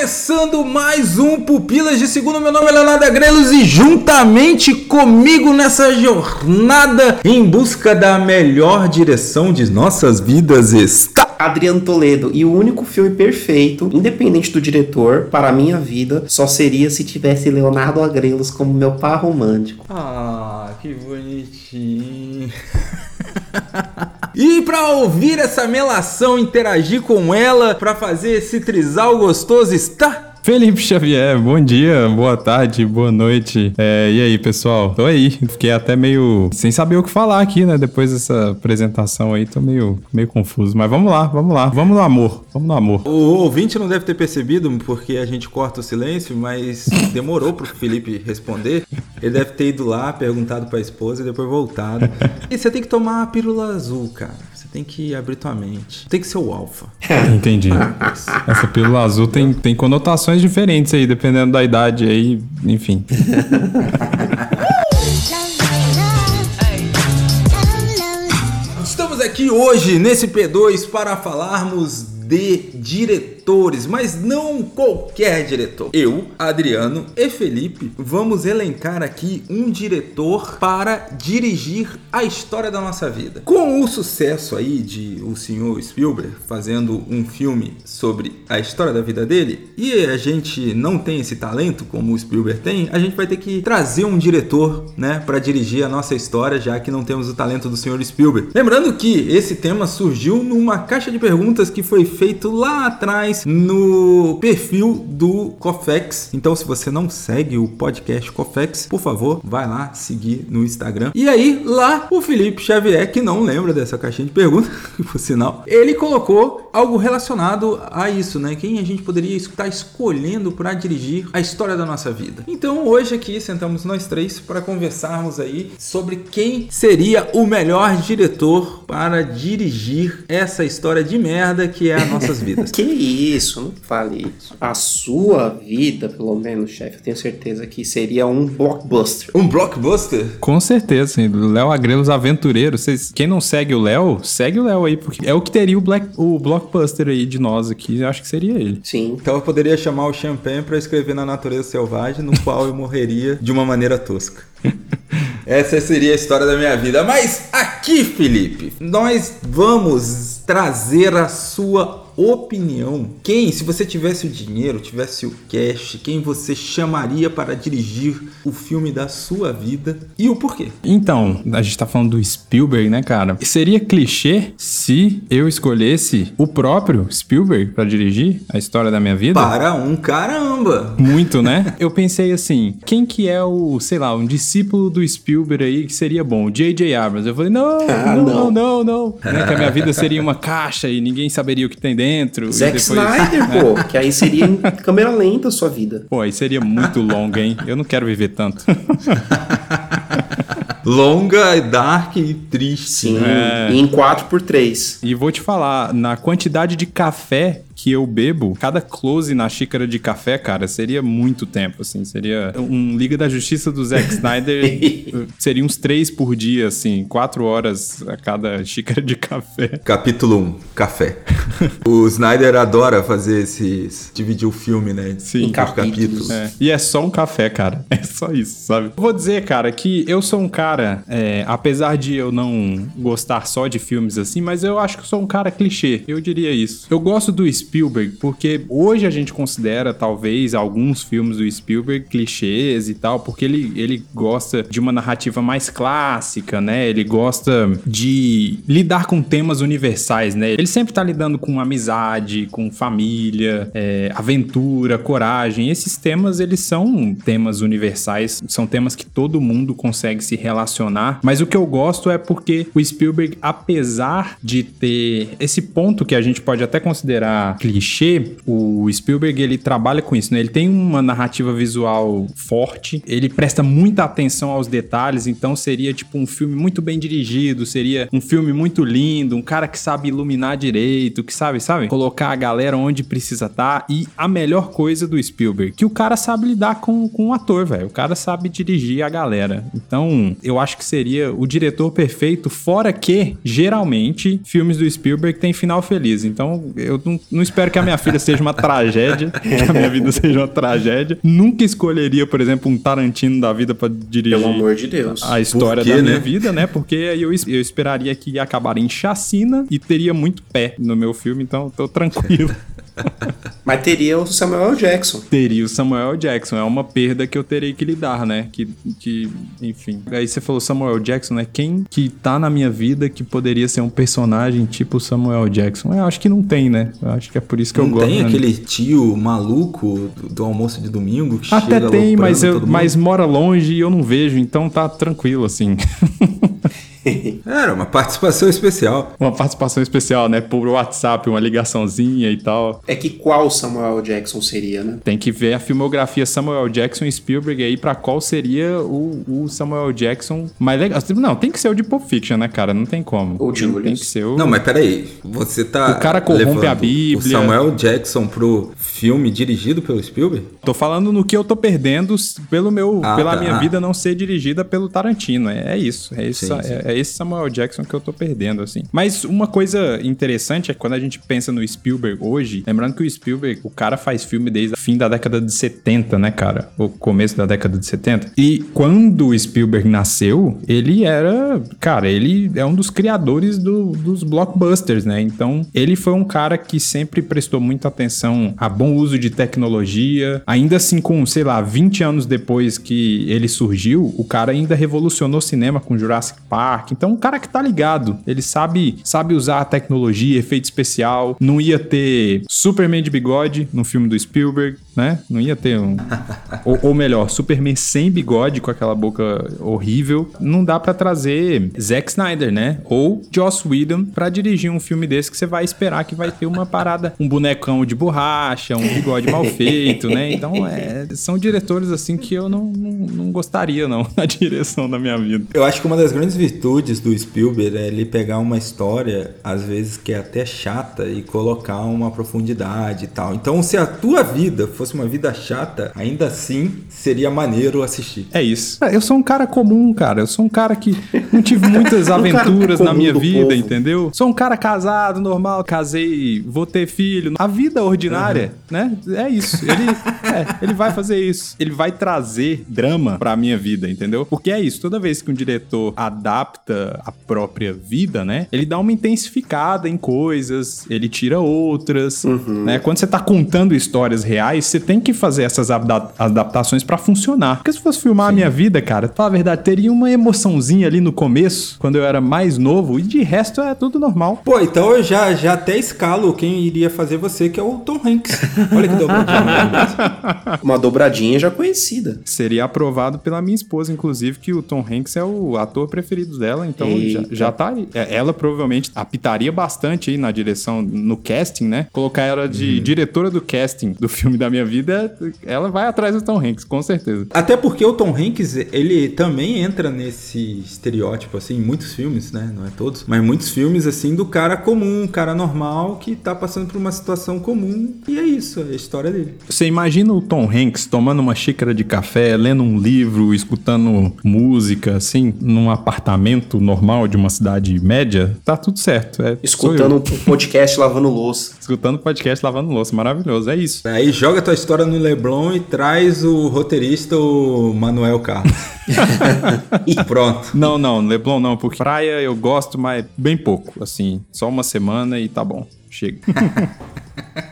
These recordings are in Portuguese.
começando mais um Pupilas de Segundo. Meu nome é Leonardo Agrelos e juntamente comigo nessa jornada em busca da melhor direção de nossas vidas está Adriano Toledo. E o único filme perfeito, independente do diretor, para a minha vida, só seria se tivesse Leonardo Agrelos como meu par romântico. Ah, que bonitinho. E para ouvir essa melação, interagir com ela, para fazer esse trisal gostoso, está Felipe Xavier, bom dia, boa tarde, boa noite. É, e aí, pessoal? Tô aí. Fiquei até meio sem saber o que falar aqui, né? Depois dessa apresentação aí, tô meio, meio confuso. Mas vamos lá, vamos lá. Vamos no amor, vamos no amor. O ouvinte não deve ter percebido, porque a gente corta o silêncio, mas demorou pro Felipe responder. Ele deve ter ido lá, perguntado pra esposa e depois voltado. E você tem que tomar a pílula azul, cara tem que abrir tua mente. Tem que ser o alfa. Entendi. Essa pílula azul tem, tem conotações diferentes aí, dependendo da idade aí, enfim. Estamos aqui hoje nesse P2 para falarmos de diretor diretores, mas não qualquer diretor. Eu, Adriano e Felipe vamos elencar aqui um diretor para dirigir a história da nossa vida. Com o sucesso aí de o senhor Spielberg fazendo um filme sobre a história da vida dele, e a gente não tem esse talento como o Spielberg tem, a gente vai ter que trazer um diretor, né, para dirigir a nossa história, já que não temos o talento do senhor Spielberg. Lembrando que esse tema surgiu numa caixa de perguntas que foi feito lá atrás no perfil do Cofex. Então, se você não segue o podcast Cofex, por favor, vai lá seguir no Instagram. E aí, lá, o Felipe Xavier, que não lembra dessa caixinha de perguntas, por sinal, ele colocou algo relacionado a isso, né? Quem a gente poderia estar escolhendo para dirigir a história da nossa vida. Então, hoje aqui sentamos nós três para conversarmos aí sobre quem seria o melhor diretor para dirigir essa história de merda que é as nossas vidas. que isso? Isso, não fale isso. A sua vida, pelo menos, chefe, eu tenho certeza que seria um blockbuster. Um blockbuster? Com certeza, sim. Léo Agrelos Aventureiro. Vocês, quem não segue o Léo, segue o Léo aí, porque é o que teria o, black, o blockbuster aí de nós aqui. Eu acho que seria ele. Sim. Então eu poderia chamar o Champagne para escrever na natureza selvagem, no qual eu morreria de uma maneira tosca. Essa seria a história da minha vida. Mas aqui, Felipe, nós vamos trazer a sua opinião. Quem, se você tivesse o dinheiro, tivesse o cash, quem você chamaria para dirigir o filme da sua vida e o porquê? Então, a gente tá falando do Spielberg, né, cara? Seria clichê se eu escolhesse o próprio Spielberg para dirigir a história da minha vida? Para um caramba! Muito, né? eu pensei assim, quem que é o, sei lá, um discípulo do Spielberg aí que seria bom? J.J. Abrams. Eu falei, não, ah, não, não, não, não. né? Que a minha vida seria uma caixa e ninguém saberia o que tem dentro. Zack depois... Snyder, pô, que aí seria em câmera lenta a sua vida. Pô, aí seria muito longa, hein? Eu não quero viver tanto. longa, dark e triste. Sim, é. e em 4x3. E vou te falar, na quantidade de café que eu bebo, cada close na xícara de café, cara, seria muito tempo, assim. Seria um Liga da Justiça do Zack Snyder, seria uns três por dia, assim, quatro horas a cada xícara de café. Capítulo 1, um, café. o Snyder adora fazer esses... dividir o filme, né? Sim. Em capítulos. capítulos. É. E é só um café, cara. É só isso, sabe? Vou dizer, cara, que eu sou um cara, é, apesar de eu não gostar só de filmes assim, mas eu acho que sou um cara clichê. Eu diria isso. Eu gosto do espírito Spielberg, porque hoje a gente considera talvez alguns filmes do Spielberg clichês e tal, porque ele, ele gosta de uma narrativa mais clássica, né? Ele gosta de lidar com temas universais, né? Ele sempre tá lidando com amizade, com família, é, aventura, coragem. Esses temas, eles são temas universais, são temas que todo mundo consegue se relacionar, mas o que eu gosto é porque o Spielberg, apesar de ter esse ponto que a gente pode até considerar clichê, o Spielberg ele trabalha com isso, né? Ele tem uma narrativa visual forte, ele presta muita atenção aos detalhes, então seria tipo um filme muito bem dirigido, seria um filme muito lindo, um cara que sabe iluminar direito, que sabe, sabe? Colocar a galera onde precisa estar. Tá. E a melhor coisa do Spielberg, que o cara sabe lidar com, com o ator, velho. O cara sabe dirigir a galera. Então, eu acho que seria o diretor perfeito, fora que, geralmente, filmes do Spielberg têm final feliz. Então, eu não, não espero que a minha filha seja uma tragédia, que a minha vida seja uma tragédia. Nunca escolheria, por exemplo, um Tarantino da vida pra dirigir. Pelo amor de Deus. A história quê, da minha né? vida, né? Porque aí eu, eu esperaria que ia acabar em chacina e teria muito pé no meu filme, então tô tranquilo. Mas teria o Samuel Jackson. teria o Samuel Jackson. É uma perda que eu terei que lidar, né? Que, que, enfim. Aí você falou Samuel Jackson, né? Quem que tá na minha vida que poderia ser um personagem tipo Samuel Jackson? Eu acho que não tem, né? Eu acho que é por isso que eu Não gosto. tem né? aquele tio maluco do, do almoço de domingo que Até chega tem, mas, eu, mas mora longe e eu não vejo, então tá tranquilo, assim. Era uma participação especial. uma participação especial, né? Por WhatsApp, uma ligaçãozinha e tal. É que qual Samuel Jackson seria, né? Tem que ver a filmografia Samuel Jackson e Spielberg aí pra qual seria o, o Samuel Jackson mais legal. Não, tem que ser o de Pulp Fiction, né, cara? Não tem como. O tem, Julius. tem que ser o. Não, mas peraí. Você tá. O cara corrompe a Bíblia. O Samuel Jackson pro filme dirigido pelo Spielberg? Tô falando no que eu tô perdendo pelo meu, Ah, pela tá. minha vida não ser dirigida pelo Tarantino. É, é isso. É esse, Sim, sim. é, é esse Samuel Jackson que eu tô perdendo, assim. Mas uma coisa interessante é quando a gente pensa no Spielberg hoje, lembrando que o Spielberg, o cara faz filme desde o fim da década de 70, né, cara? O começo da década de 70. E quando o Spielberg nasceu, ele era, cara, ele é um dos criadores do- dos blockbusters, né? Então, ele foi um cara que sempre prestou muita atenção a bom uso de tecnologia. Ainda assim, com, sei lá, 20 anos depois que ele surgiu, o cara ainda revolucionou o cinema com Jurassic Park. Então, um cara que tá ligado, ele sabe, sabe usar a tecnologia, efeito especial. Não ia ter Superman de bigode no filme do Spielberg, né? Não ia ter um. ou, ou melhor, Superman sem bigode, com aquela boca horrível. Não dá pra trazer Zack Snyder, né? Ou Joss Whedon pra dirigir um filme desse que você vai esperar que vai ter uma parada, um bonecão de borracha, um bigode mal feito, né? Então, é, são diretores assim que eu não, não, não gostaria, não, na direção da minha vida. Eu acho que uma das grandes virtudes do Spielberg é ele pegar uma história, às vezes que é até chata, e colocar uma profundidade e tal. Então, se a tua vida fosse uma vida chata, ainda assim seria maneiro assistir. É isso. Eu sou um cara comum, cara. Eu sou um cara que não tive muitas cara aventuras na comum minha vida, povo. entendeu? Sou um cara casado, normal, casei, vou ter filho. A vida ordinária, né? É isso. Ele, é, ele vai fazer isso. Ele vai trazer drama pra minha vida, entendeu? Porque é isso. Toda vez que um diretor adapta a própria vida, né? Ele dá uma intensificada em coisas, ele tira outras, né? Quando você tá contando histórias reais, você tem que fazer essas adap- adaptações pra funcionar. Porque se fosse filmar a minha vida, cara, pra falar a verdade, teria uma emoçãozinha ali no começo, quando eu era mais novo, e de resto é tudo normal. Pô, então eu já, já até escalo quem iria fazer você, que é o Tom Hanks. Olha que dobradinha. Uma dobradinha já conhecida. Seria aprovado pela minha esposa, inclusive, que o Tom Hanks é o ator preferido dela, então já, Eita. já tá aí. É, Ela provavelmente apitaria bastante aí na direção, no casting, né? Colocar ela de diretora do casting do filme da minha vida, ela vai atrás do Tom Hanks, com certeza. Até porque o Tom Hanks, ele também entra nesse estereótipo, assim, em muitos filmes, né? Não é todos, mas muitos filmes, assim, do cara comum, cara normal, que tá passando por uma situação comum, e é isso, é a história dele. Você imagina o Tom Hanks tomando uma xícara de café, lendo um livro, escutando música, assim, num apartamento normal de uma cidade média? Tá tudo certo. É. Escutando um podcast lavando louça. Escutando podcast, lavando louça. Maravilhoso, é isso. Aí joga tua história no Leblon e traz o roteirista, o Manuel Carlos. e pronto. Não, não, Leblon não, porque praia eu gosto, mas bem pouco, assim, só uma semana e tá bom, chega.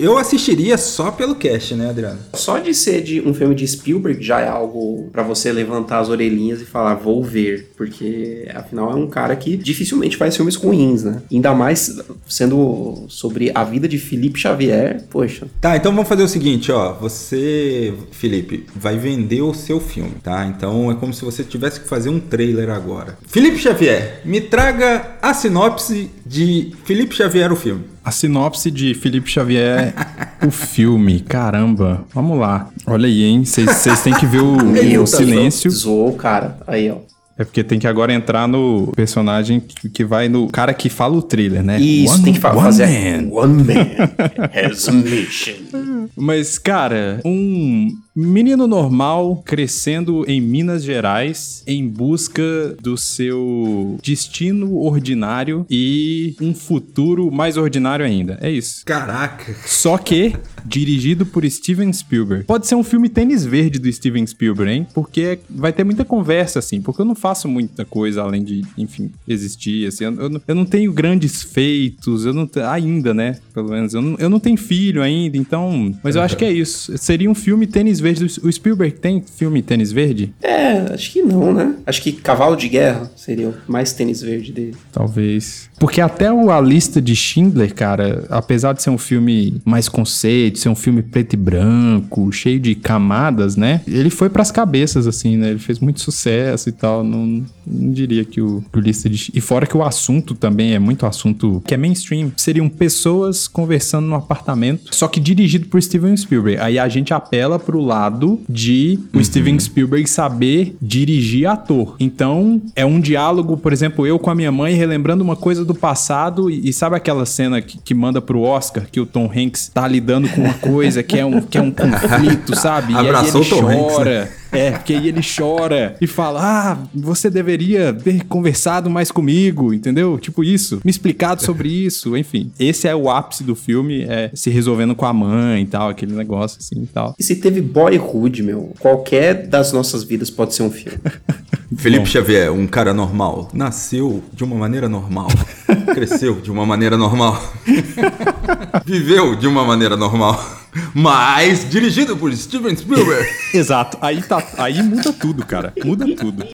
Eu assistiria só pelo cast, né, Adriano? Só de ser de um filme de Spielberg já é algo pra você levantar as orelhinhas e falar, vou ver. Porque, afinal, é um cara que dificilmente faz filmes ruins, né? Ainda mais sendo sobre a vida de Felipe Xavier, poxa. Tá, então vamos fazer o seguinte, ó. Você, Felipe, vai vender o seu filme, tá? Então é como se você tivesse que fazer um trailer agora. Felipe Xavier, me traga a sinopse de Felipe Xavier o filme. A sinopse de Felipe Xavier, o filme, caramba, vamos lá. Olha aí, hein, vocês têm que ver o, Meu o silêncio. Zoou o cara. Aí, ó. É porque tem que agora entrar no personagem que, que vai no cara que fala o thriller, né? Isso, One- tem que one fazer. man. One man has a mission. Mas, cara, um menino normal crescendo em Minas Gerais em busca do seu destino ordinário e um futuro mais ordinário ainda. É isso. Caraca. Só que dirigido por Steven Spielberg. Pode ser um filme tênis verde do Steven Spielberg, hein? Porque vai ter muita conversa, assim. Porque eu não faço muita coisa além de, enfim, existir, assim. Eu, eu, eu não tenho grandes feitos, eu não ainda, né? Pelo menos. Eu não, eu não tenho filho ainda, então. Mas eu acho que é isso. Seria um filme tênis verde. O Spielberg tem filme tênis verde? É, acho que não, né? Acho que Cavalo de Guerra seria o mais tênis verde dele. Talvez. Porque até o A Lista de Schindler, cara, apesar de ser um filme mais conceito, ser um filme preto e branco, cheio de camadas, né? Ele foi pras cabeças, assim, né? Ele fez muito sucesso e tal. Não, não diria que o, o Lista de... E fora que o assunto também é muito assunto que é mainstream. Seriam pessoas conversando no apartamento, só que dirigido por Steven Spielberg. Aí a gente apela pro lado de o uhum. Steven Spielberg saber dirigir ator. Então, é um diálogo, por exemplo, eu com a minha mãe relembrando uma coisa do passado e, e sabe aquela cena que, que, manda pro Oscar que o Tom Hanks tá lidando com uma coisa que é um, que é um conflito, sabe? Abraçou e aí ele chora. Hanks, né? É, porque aí ele chora e fala: Ah, você deveria ter conversado mais comigo, entendeu? Tipo isso, me explicado sobre isso, enfim. Esse é o ápice do filme, é se resolvendo com a mãe e tal, aquele negócio assim e tal. E se teve boyhood, meu, qualquer das nossas vidas pode ser um filme. Felipe Bom. Xavier, um cara normal, nasceu de uma maneira normal, cresceu de uma maneira normal, viveu de uma maneira normal, mas dirigido por Steven Spielberg. Exato, aí tá, aí muda tudo, cara, muda tudo.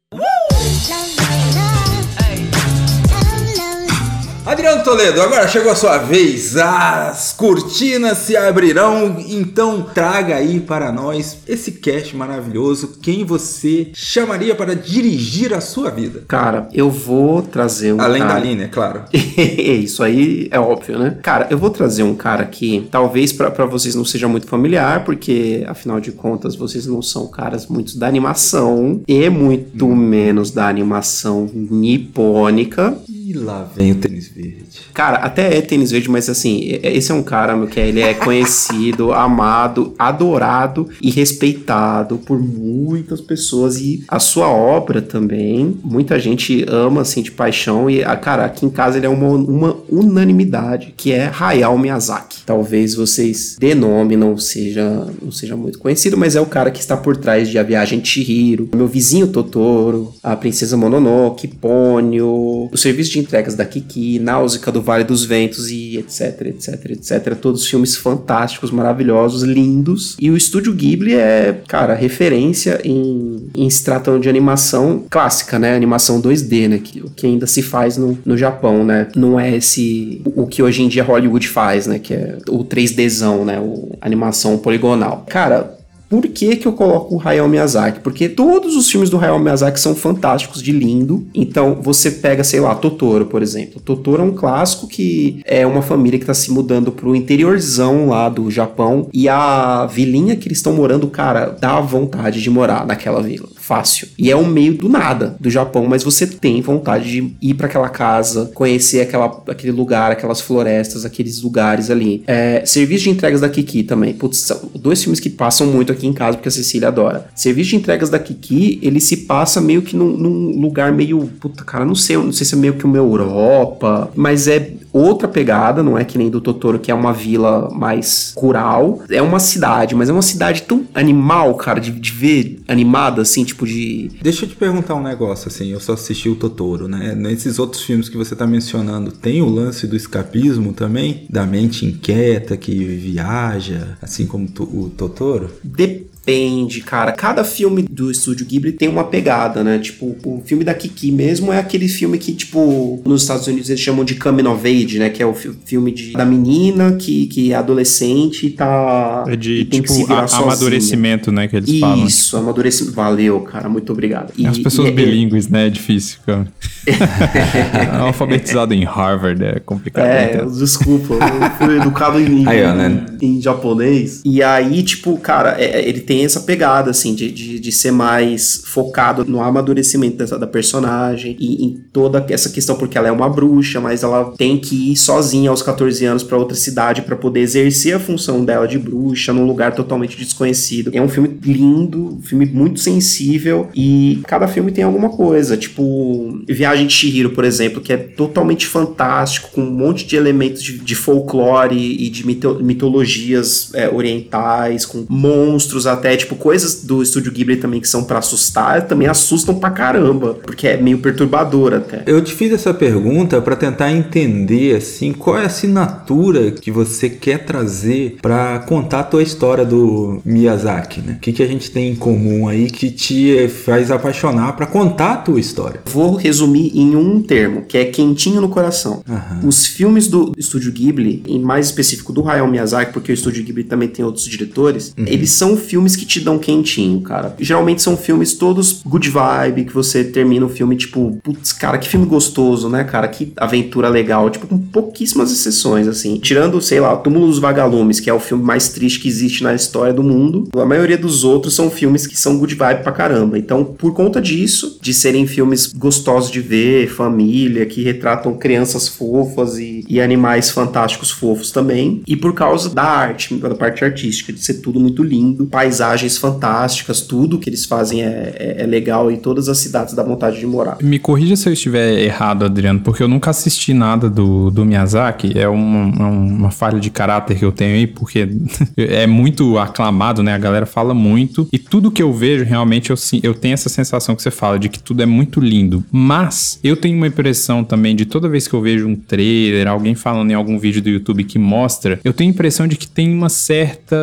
Adriano Toledo, agora chegou a sua vez. As cortinas se abrirão, então traga aí para nós esse cast maravilhoso. Quem você chamaria para dirigir a sua vida? Cara, eu vou trazer um Além cara... da linha, é claro. Isso aí é óbvio, né? Cara, eu vou trazer um cara que talvez para vocês não seja muito familiar, porque afinal de contas vocês não são caras muito da animação e muito menos da animação nipônica. E lá vem o tênis verde. Cara, até é tênis verde, mas assim, esse é um cara meu, que ele é conhecido, amado, adorado e respeitado por muitas pessoas. E a sua obra também, muita gente ama, assim, de paixão. E, ah, cara, aqui em casa ele é uma, uma unanimidade, que é Hayao Miyazaki. Talvez vocês de nome não seja, não seja muito conhecido, mas é o cara que está por trás de A Viagem de Chihiro, Meu Vizinho Totoro, A Princesa Mononoke, Ponyo, o Serviço de Entregas da Kiki, Náusea do Vale dos Ventos e etc, etc, etc. Todos filmes fantásticos, maravilhosos, lindos. E o estúdio Ghibli é, cara, referência em, em se tratando de animação clássica, né? Animação 2D, né? Que, que ainda se faz no, no Japão, né? Não é esse o que hoje em dia Hollywood faz, né? Que é o 3Dzão, né? O animação poligonal. Cara, por que, que eu coloco o Hayao Miyazaki? Porque todos os filmes do Hayao Miyazaki são fantásticos de lindo. Então você pega, sei lá, Totoro, por exemplo. Totoro é um clássico que é uma família que está se mudando pro interiorzão lá do Japão. E a vilinha que eles estão morando, cara, dá vontade de morar naquela vila. Fácil. E é o meio do nada do Japão, mas você tem vontade de ir para aquela casa, conhecer aquela, aquele lugar, aquelas florestas, aqueles lugares ali. É, serviço de entregas da Kiki também. Putz, são dois filmes que passam muito aqui aqui em casa, porque a Cecília adora. Serviço de entregas da Kiki, ele se passa meio que num, num lugar meio. Puta, cara, não sei, não sei se é meio que uma Europa, mas é outra pegada, não é que nem do Totoro, que é uma vila mais rural. É uma cidade, mas é uma cidade tão animal, cara, de, de ver animada, assim, tipo de. Deixa eu te perguntar um negócio, assim, eu só assisti o Totoro, né? Nesses outros filmes que você tá mencionando, tem o lance do escapismo também? Da mente inquieta que viaja, assim como o Totoro? Depende Depende, cara. Cada filme do estúdio Ghibli tem uma pegada, né? Tipo, o filme da Kiki mesmo é aquele filme que, tipo, nos Estados Unidos eles chamam de coming of age, né? Que é o filme de, da menina que, que é adolescente e tá... É de, tipo, amadurecimento, né? Que eles Isso, falam. Isso, amadurecimento. Valeu, cara. Muito obrigado. E, As pessoas e, é- bilíngues, é... né? É difícil, cara. Alfabetizado em Harvard é complicado. É, então. desculpa. Eu fui educado em, aí, ó, né? em, em japonês. E aí, tipo, cara, é, ele tem tem essa pegada, assim, de, de, de ser mais focado no amadurecimento dessa, da personagem e em toda essa questão, porque ela é uma bruxa, mas ela tem que ir sozinha aos 14 anos para outra cidade para poder exercer a função dela de bruxa num lugar totalmente desconhecido. É um filme lindo, um filme muito sensível e cada filme tem alguma coisa, tipo Viagem de Shihiro, por exemplo, que é totalmente fantástico, com um monte de elementos de, de folclore e de mito, mitologias é, orientais, com monstros até, tipo coisas do estúdio Ghibli também que são para assustar, também assustam pra caramba, porque é meio perturbador até. Eu te fiz essa pergunta para tentar entender assim, qual é a assinatura que você quer trazer para contar a tua história do Miyazaki, né? O que, que a gente tem em comum aí que te faz apaixonar para contar a tua história? Vou resumir em um termo, que é quentinho no coração. Os filmes do estúdio Ghibli, em mais específico do Hayao Miyazaki, porque o estúdio Ghibli também tem outros diretores, uhum. eles são filmes que te dão quentinho, cara. Geralmente são filmes todos good vibe, que você termina o filme tipo, putz, cara, que filme gostoso, né, cara? Que aventura legal, tipo, com pouquíssimas exceções, assim. Tirando, sei lá, Túmulo dos Vagalumes, que é o filme mais triste que existe na história do mundo, a maioria dos outros são filmes que são good vibe pra caramba. Então, por conta disso, de serem filmes gostosos de ver, família, que retratam crianças fofas e, e animais fantásticos fofos também, e por causa da arte, da parte artística, de ser tudo muito lindo, paisagens fantásticas, tudo que eles fazem é, é, é legal e todas as cidades dá vontade de morar. Me corrija se eu estiver errado, Adriano, porque eu nunca assisti nada do, do Miyazaki, é uma, uma falha de caráter que eu tenho aí, porque é muito aclamado, né? A galera fala muito. E tudo que eu vejo, realmente, eu, eu tenho essa sensação que você fala, de que tudo é muito lindo. Mas eu tenho uma impressão também de toda vez que eu vejo um trailer, alguém falando em algum vídeo do YouTube que mostra, eu tenho a impressão de que tem uma certa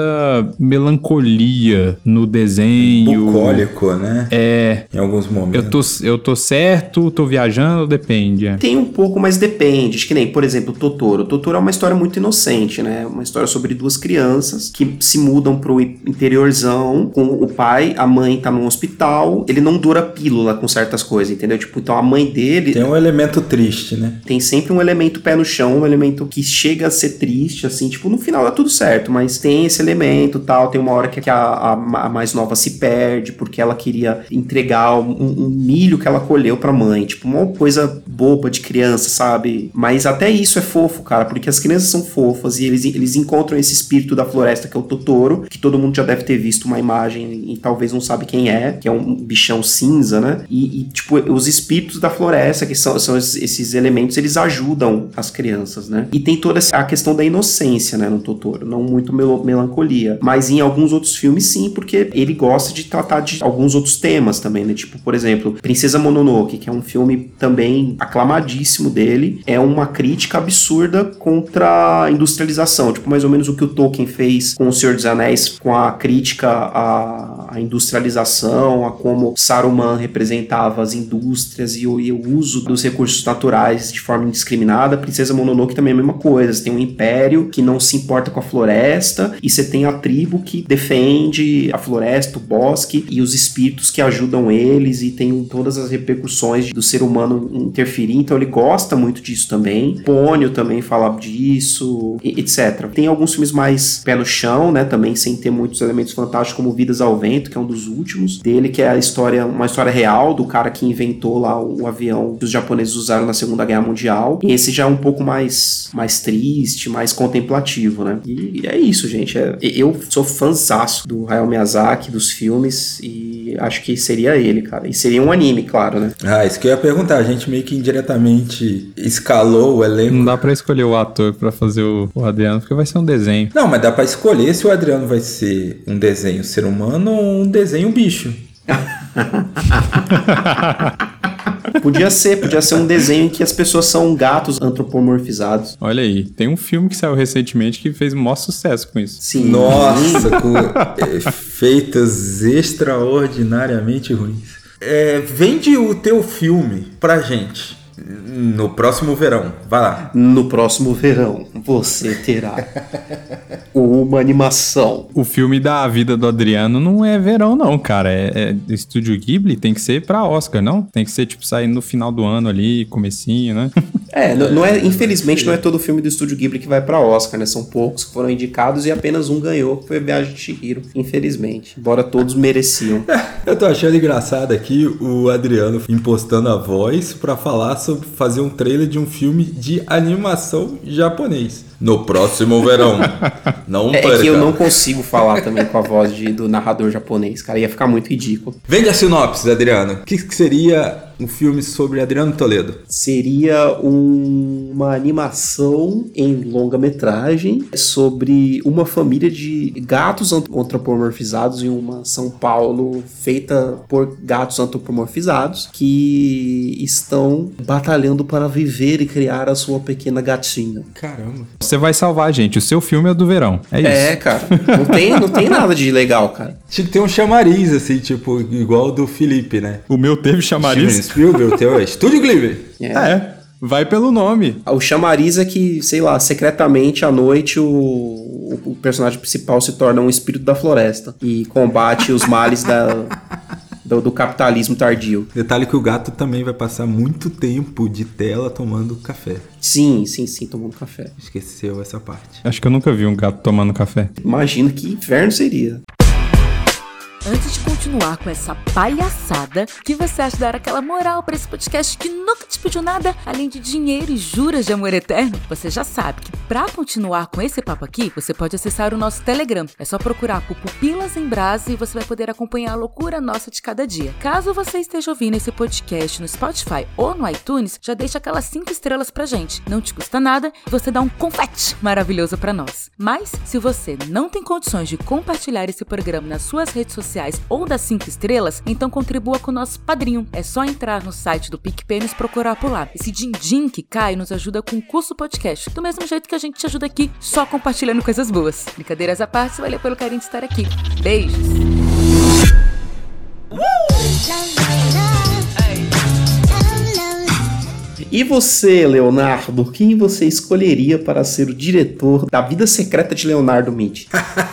melancolia no desenho. Bucólico, né? É. Em alguns momentos. Eu tô, eu tô certo, tô viajando, depende. É. Tem um pouco, mas depende. Acho que nem, por exemplo, Totoro. Totoro é uma história muito inocente, né? Uma história sobre duas crianças que se mudam pro interiorzão com o pai, a mãe tá num hospital. Ele não dura pílula com certas coisas, entendeu? Tipo, então a mãe dele. Tem um elemento triste, né? Tem sempre um elemento pé no chão, um elemento que chega a ser triste, assim. Tipo, no final dá tudo certo, mas tem esse elemento tal. Tem uma hora que a, a, a mais nova se perde porque ela queria entregar um, um milho que ela colheu pra mãe. Tipo, uma coisa boba de criança, sabe? Mas até isso é fofo, cara, porque as crianças são fofas e eles, eles encontram esse espírito da floresta que é o Totoro, que todo mundo já deve ter visto uma imagem e talvez não sabe quem é, que é um bichão cinza, né? E, e tipo, os espíritos da floresta, que são, são esses elementos, eles ajudam as crianças, né? E tem toda a questão da inocência, né, no Totoro, não muito mel melancolia, mas em alguns outros filmes sim, porque ele gosta de tratar de alguns outros temas também, né? Tipo, por exemplo, Princesa Mononoke, que é um filme também aclamadíssimo dele, é uma crítica absurda contra a industrialização, tipo mais ou menos o que o Tolkien fez com O Senhor dos Anéis, com a crítica à, à industrialização, a como Saruman representava as indústrias e o, e o, uso dos recursos naturais de forma indiscriminada. Princesa Mononoke também é a mesma coisa. Você tem um império que não se importa com a floresta e você tem a tribo que defende a floresta, o bosque e os espíritos que ajudam eles e tem todas as repercussões do ser humano interferir. Então ele gosta muito disso também. Pônio também fala disso, etc. Tem alguns filmes mais pé no chão, né? Também sem ter muitos elementos fantásticos, como Vidas ao Vento, que é um dos últimos dele, que é a história, uma história real do cara que inventou lá o, avião que os japoneses usaram na Segunda Guerra Mundial. E esse já é um pouco mais, mais triste, mais contemplativo, né? E, e é isso, gente. É, eu sou fãzaço do Hayao Miyazaki, dos filmes, e acho que seria ele, cara. E seria um anime, claro, né? Ah, isso que eu ia perguntar. A gente meio que indiretamente escalou o elenco. Não dá pra escolher o ator pra fazer o, o Adriano, porque vai ser um desenho. Não, mas dá pra escolher se o Adriano vai ser um desenho ser humano ou um desenho bicho. podia ser, podia ser um desenho em que as pessoas são gatos antropomorfizados. Olha aí, tem um filme que saiu recentemente que fez o maior sucesso com isso. Sim. Nossa, com efeitos extraordinariamente ruins. É, vende o teu filme pra gente No próximo verão. Vai lá. No próximo verão, você terá uma animação. O filme da vida do Adriano não é verão, não, cara. É, é Estúdio Ghibli, tem que ser pra Oscar, não? Tem que ser, tipo, saindo no final do ano ali, comecinho, né? É, não, não é, infelizmente não é todo filme do Estúdio Ghibli que vai pra Oscar, né? São poucos que foram indicados e apenas um ganhou, que foi Viagem de Chihiro, infelizmente. Embora todos mereciam. Eu tô achando engraçado aqui o Adriano impostando a voz pra falar sobre fazer um trailer de um filme de animação japonês. No próximo verão. Não É, é perca. que eu não consigo falar também com a voz de- do narrador japonês, cara. Ia ficar muito ridículo. Vende a sinopse, Adriano. O que, que seria um filme sobre Adriano Toledo? Seria um- uma animação em longa-metragem sobre uma família de gatos ant- antropomorfizados em uma São Paulo feita por gatos antropomorfizados que estão batalhando para viver e criar a sua pequena gatinha. Caramba. Você vai salvar a gente. O seu filme é o do verão. É isso. É, cara. Não tem, não tem nada de legal, cara. Tinha que ter um chamariz, assim, tipo, igual o do Felipe, né? O meu teve chamariz. Spielberg, o teu é Estúdio Ghibli. É. É. Vai pelo nome. O chamariz é que, sei lá, secretamente à noite o, o- o personagem principal se torna um espírito da floresta e combate os males da, do, do capitalismo tardio. Detalhe que o gato também vai passar muito tempo de tela tomando café. Sim, sim, sim, tomando café. Esqueceu essa parte. Acho que eu nunca vi um gato tomando café. Imagina que inferno seria. Antes de continuar com essa palhaçada, que você acha dar aquela moral para esse podcast que nunca te pediu nada além de dinheiro e juras de amor eterno? Você já sabe que para continuar com esse papo aqui, você pode acessar o nosso Telegram. É só procurar por Pupilas em Brasa e você vai poder acompanhar a loucura nossa de cada dia. Caso você esteja ouvindo esse podcast no Spotify ou no iTunes, já deixa aquelas 5 estrelas pra gente. Não te custa nada e você dá um confete maravilhoso pra nós. Mas, se você não tem condições de compartilhar esse programa nas suas redes sociais ou das 5 estrelas, então contribua com o nosso padrinho. É só entrar no site do PicPay e procurar por lá. Esse din-din que cai nos ajuda com o curso podcast, do mesmo jeito que a gente te ajuda aqui, só compartilhando coisas boas. Brincadeiras à parte, valeu pelo carinho de estar aqui. Beijos! E você, Leonardo, quem você escolheria para ser o diretor da vida secreta de Leonardo Mitty?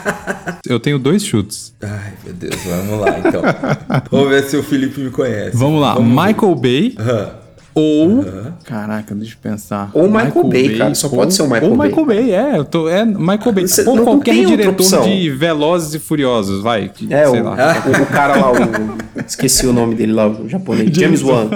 Eu tenho dois chutes. Ai, meu Deus, vamos lá então. Vamos ver se o Felipe me conhece. Vamos lá. Michael Bay Aham. Ou. Caraca, deixa eu pensar. Ou Michael Bay, cara. Só pode ser o Michael ou Bay. Michael Bay, é. Eu tô, é Michael Bay. Você ou não- não qualquer tem outra diretor de Velozes e Furiosos, vai. que- É, sei o, lá. o, o cara lá, o, esqueci o nome dele lá, o japonês. James Wan.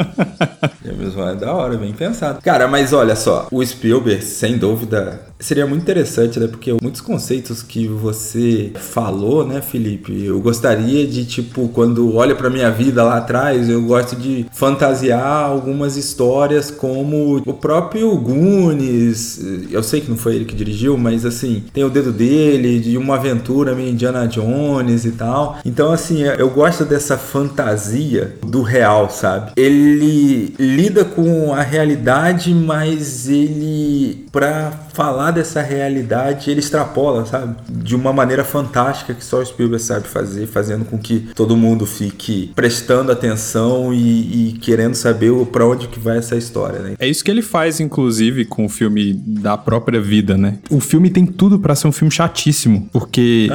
James Wan é da hora, bem pensado. Cara, mas olha só, o Spielberg, sem dúvida, seria muito interessante, né? Porque muitos conceitos que você falou, né, Felipe? Eu gostaria de, tipo, quando olha pra minha vida lá atrás, eu gosto de fantasiar algumas histórias como o próprio Goonies. Eu sei que não foi ele que dirigiu, mas assim, tem o dedo dele, de uma aventura meio Indiana Jones e tal. Então, assim, eu gosto dessa fantasia do real, sabe? Ele lida com a realidade, mas ele, pra falar dessa realidade, ele extrapola, sabe? De uma maneira fantástica que só o Spielberg sabe fazer, fazendo com que todo mundo fique prestando atenção e, e querendo saber pra onde que vai essa história, né? É isso que ele faz, inclusive, com o filme da própria vida, né? O filme tem tudo pra ser um filme chatíssimo, porque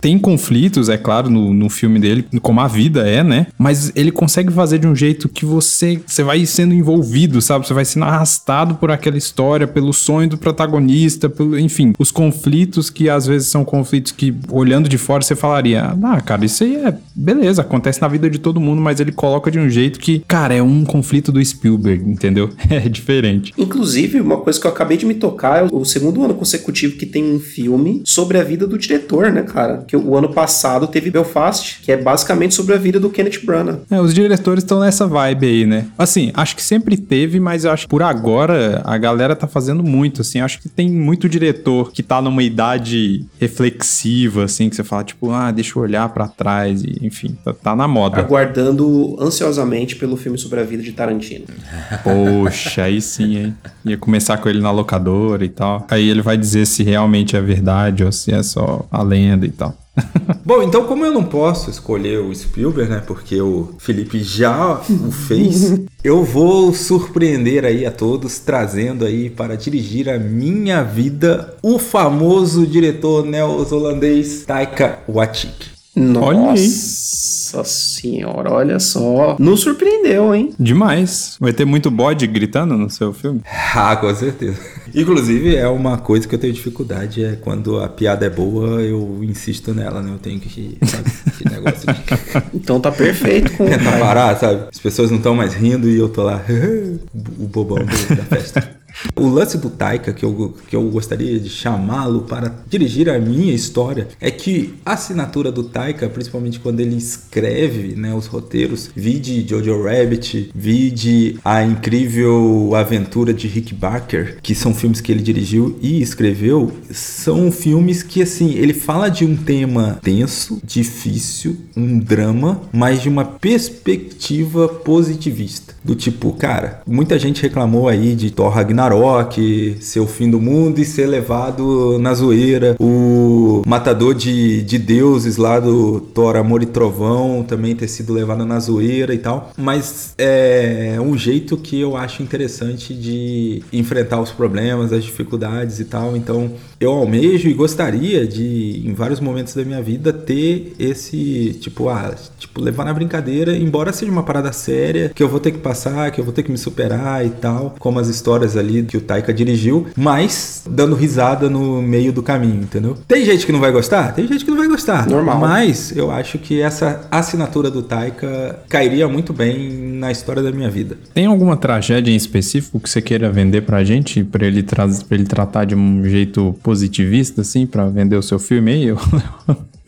tem conflitos, é claro, no, no filme dele, como a vida é, né? Mas ele consegue fazer de um jeito que você, você vai sendo envolvido, sabe? Você vai sendo arrastado por aquela história, pelo sonho do protagonista, pelo, enfim, os conflitos que às vezes são conflitos que, olhando de fora, você falaria: Ah, cara, isso aí é beleza, acontece na vida de todo mundo, mas ele coloca de um jeito que, cara, é um conflito do Spielberg, entendeu? É diferente. Inclusive, uma coisa que eu acabei de me tocar é o segundo ano consecutivo que tem um filme sobre a vida do diretor, né, cara? Que o ano passado teve Belfast, que é basicamente sobre a vida do Kenneth Branagh. É, os diretores estão nessa vibe aí, né? Assim, acho que sempre teve, mas eu acho que por agora a galera tá fazendo muito, assim. Acho que tem muito diretor que tá numa idade reflexiva, assim, que você fala, tipo, ah, deixa eu olhar pra trás, e enfim, tá, tá na moda. Aguardando ansiosamente pelo filme sobre a vida de Tarantino. Poxa, aí sim, hein? Ia começar com ele na locadora e tal. Aí ele vai dizer se realmente é verdade ou se é só a lenda e tal. Bom, então como eu não posso escolher o Spielberg, né? Porque o Felipe já o fez, eu vou surpreender aí a todos trazendo aí para dirigir a minha vida o famoso diretor neozelandês Taika Waititi. Nossa senhora, olha só. Nos surpreendeu, hein? Demais. Vai ter muito bode gritando no seu filme? Ah, com certeza. Inclusive, é uma coisa que eu tenho dificuldade, é quando a piada é boa, eu insisto nela, né? Eu tenho que, sabe, que negócio de... Então tá perfeito com Tentar parar, sabe? As pessoas não estão mais rindo e eu tô lá, o bobão da festa. O lance do Taika, que eu, que eu gostaria de chamá-lo para dirigir a minha história, é que a assinatura do Taika, principalmente quando ele escreve né, os roteiros, vide Jojo Rabbit, vide A Incrível Aventura de Rick Barker, que são filmes que ele dirigiu e escreveu, são filmes que, assim, ele fala de um tema tenso, difícil, um drama, mas de uma perspectiva positivista. Do tipo, cara, muita gente reclamou aí de Thor Ragnarok, ser o fim do mundo e ser levado na zoeira. O matador de, de deuses lá do Thor Amor e Trovão também ter sido levado na zoeira e tal. Mas é um jeito que eu acho interessante de enfrentar os problemas, as dificuldades e tal. Então eu almejo e gostaria de, em vários momentos da minha vida, ter esse tipo, ah, tipo, levar na brincadeira, embora seja uma parada séria, que eu vou ter que passar, que eu vou ter que me superar e tal, como as histórias ali que o Taika dirigiu, mas dando risada no meio do caminho, entendeu? Tem gente que não vai gostar? Tem gente que não vai gostar. Normal. Mas eu acho que essa assinatura do Taika cairia muito bem na história da minha vida. Tem alguma tragédia em específico que você queira vender pra gente? Pra ele, tra pra ele tratar de um jeito positivista, assim, pra vender o seu filme aí?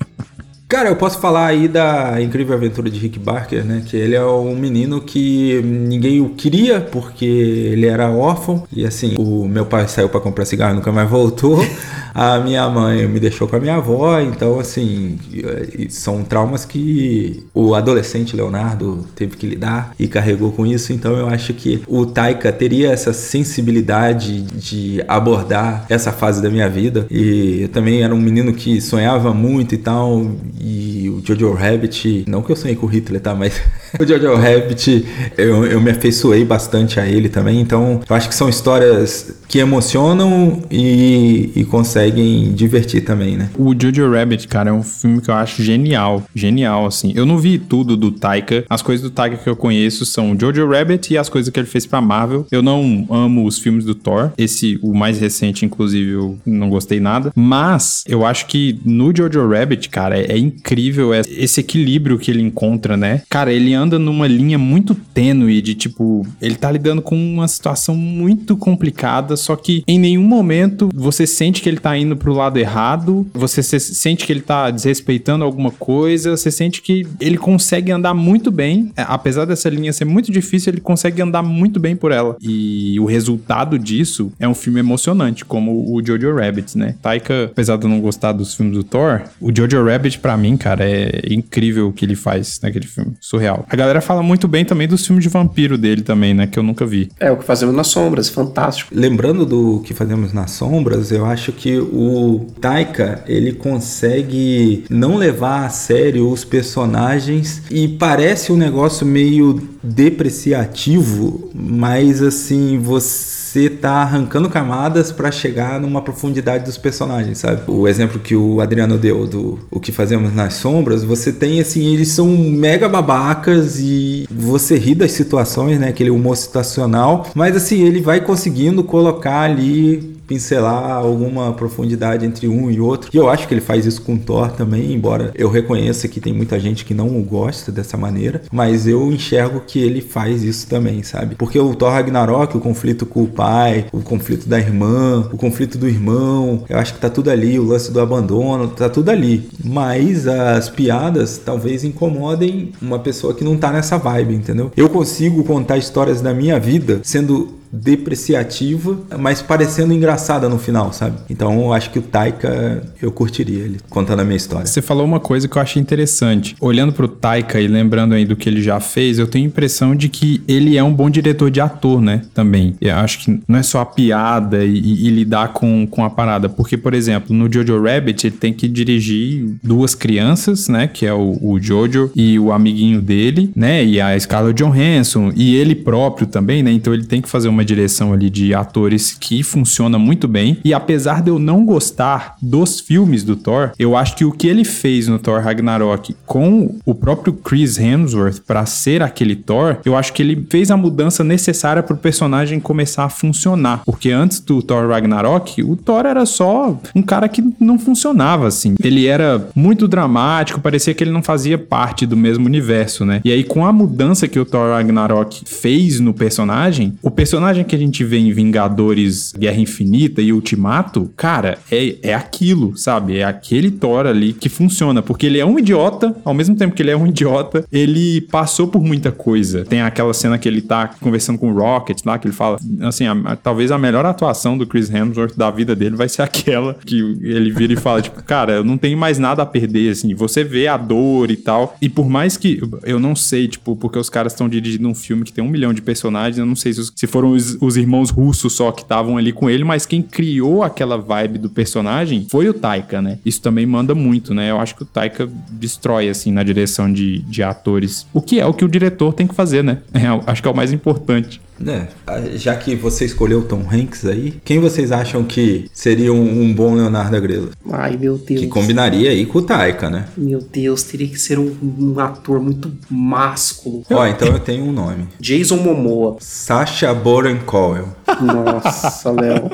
Cara, eu posso falar aí da incrível aventura de Rick Barker, né? Que ele é um menino que ninguém o queria porque ele era órfão. E assim, o meu pai saiu para comprar cigarro e nunca mais voltou. A minha mãe me deixou com a minha avó. Então, assim, e- são traumas que o adolescente Leonardo teve que lidar e carregou com isso. Então, eu acho que o Taika teria essa sensibilidade de abordar essa fase da minha vida. E eu também era um menino que sonhava muito e tal. E o Jojo Rabbit, não que eu sonhei com o Hitler, tá? Mas o Jojo Rabbit, eu, eu me afeiçoei bastante a ele também. Então, eu acho que são histórias que emocionam e, e conseguem divertir também, né? O Jojo Rabbit, cara, é um filme que eu acho genial. Genial, assim. Eu não vi tudo do Taika. As coisas do Taika que eu conheço são Jojo Rabbit e as coisas que ele fez pra Marvel. Eu não amo os filmes do Thor. Esse, o mais recente, inclusive, eu não gostei nada. Mas eu acho que no Jojo Rabbit, cara, é, é incrível esse equilíbrio que ele encontra, né? Cara, ele anda numa linha muito tênue de tipo, ele tá lidando com uma situação muito complicada, só que em nenhum momento você sente que ele tá indo pro lado errado, você se- sente que ele tá desrespeitando alguma coisa, você sente que ele consegue andar muito bem, é, apesar dessa linha ser muito difícil, ele consegue andar muito bem por ela. E o resultado disso é um filme emocionante, como o Jojo Rabbit, né? Taika, apesar de eu não gostar dos filmes do Thor, o Jojo Rabbit pra mim, cara, é incrível o que ele faz naquele filme, surreal. A galera fala muito bem também dos filmes de vampiro dele também, né, que eu nunca vi. É o que fazemos nas sombras, fantástico. Lembrando do que fazemos nas sombras, eu acho que o Taika ele consegue não levar a sério os personagens e parece um negócio meio depreciativo, mas assim você tá arrancando camadas para chegar numa profundidade dos personagens, sabe? O exemplo que o Adriano deu do o que fazemos nas sombras, você tem assim, eles são mega babacas e você ri das situações, né? Aquele humor situacional, mas assim, ele vai conseguindo colocar ali pincelar alguma profundidade entre um e outro. E eu acho que ele faz isso com Thor também, embora eu reconheça que tem muita gente que não gosta dessa maneira, mas eu enxergo que ele faz isso também, sabe? Porque o Thor Ragnarok, o conflito com o pai, o conflito da irmã, o conflito do irmão, eu acho que tá tudo ali, o lance do abandono, tá tudo ali. Mas as piadas talvez incomodem uma pessoa que não tá nessa vibe, entendeu? Eu consigo contar histórias da minha vida sendo depreciativa, mas parecendo engraçada no final, sabe? Então eu acho que o Taika eu curtiria ele contando a minha história. Você falou uma coisa que eu achei interessante. Olhando pro Taika e lembrando aí do que ele já fez, eu tenho a impressão de que ele é um bom diretor de ator, né? Também. Eu acho que não é só a piada e, e lidar com, com a parada. Porque, por exemplo, no Jojo Rabbit, ele tem que dirigir duas crianças, né? Que é o, o Jojo e o amiguinho dele, né? E a Scarlett Johansson e ele próprio também, né? Então ele tem que fazer uma direção ali de atores que funciona muito bem. E apesar de eu não gostar dos filmes do Thor, eu acho que o que ele fez no Thor Ragnarok com o próprio Chris Hemsworth para ser aquele Thor, eu acho que ele fez a mudança necessária para o personagem começar a funcionar. Porque antes do Thor Ragnarok, o Thor era só um cara que não funcionava assim. Ele era muito dramático, parecia que ele não fazia parte do mesmo universo, né? E aí com a mudança que o Thor Ragnarok fez no personagem, o personagem que a gente vê em Vingadores Guerra Infinita e Ultimato, cara, é, é aquilo, sabe? É aquele Thor ali que funciona, porque ele é um idiota, ao mesmo tempo que ele é um idiota, ele passou por muita coisa. Tem aquela cena que ele tá conversando com o Rocket lá, que ele fala, assim, a, a, talvez a melhor atuação do Chris Hemsworth da vida dele vai ser aquela que ele vira e fala, tipo, cara, eu não tenho mais nada a perder, assim, você vê a dor e tal, e por mais que eu não sei, tipo, porque os caras estão dirigindo um filme que tem um milhão de personagens, eu não sei se, se foram os, os irmãos russos só que estavam ali com ele, mas quem criou aquela vibe do personagem foi o Taika, né? Isso também manda muito, né? Eu acho que o Taika destrói, assim, na direção de, de atores. O que é o que o diretor tem que fazer, né? É, acho que é o mais importante. É, já que você escolheu o Tom Hanks aí, quem vocês acham que seria um, um, bom Leonardo Agrelo? Ai, meu Deus. Que combinaria aí com o Taika, né? Meu Deus, teria que ser um, um ator muito másculo. Ó, então eu tenho um nome. Jason Momoa. Sacha Baron Cohen. Nossa, Léo.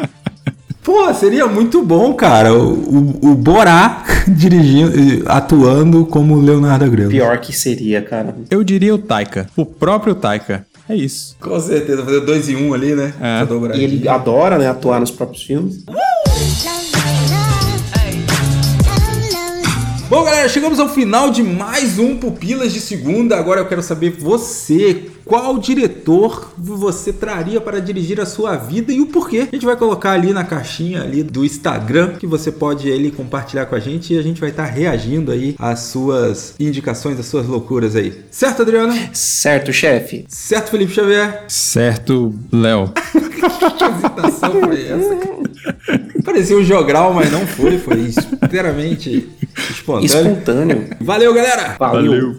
Pô, seria muito bom, cara. O, o, o Borá dirigindo, atuando como Leonardo Agrelo. Pior que seria, cara. Eu diria o Taika. O próprio Taika. É isso. Com certeza, fazer dois em um ali, né? É. E ele adora, né, atuar nos próprios filmes. Bom, galera, chegamos ao final de mais um Pupilas de Segunda. Agora eu quero saber você, qual diretor você traria para dirigir a sua vida e o porquê. A gente vai colocar ali na caixinha ali do Instagram que você pode ele compartilhar com a gente e a gente vai estar reagindo aí às suas indicações, às suas loucuras aí. Certo, Adriano? Certo, chefe. Certo, Felipe Xavier? Certo, Léo. que hesitação foi essa? Parecia um jogral, mas não foi, foi inteiramente espontâneo. Espontâneo. Valeu, galera! Valeu. Valeu.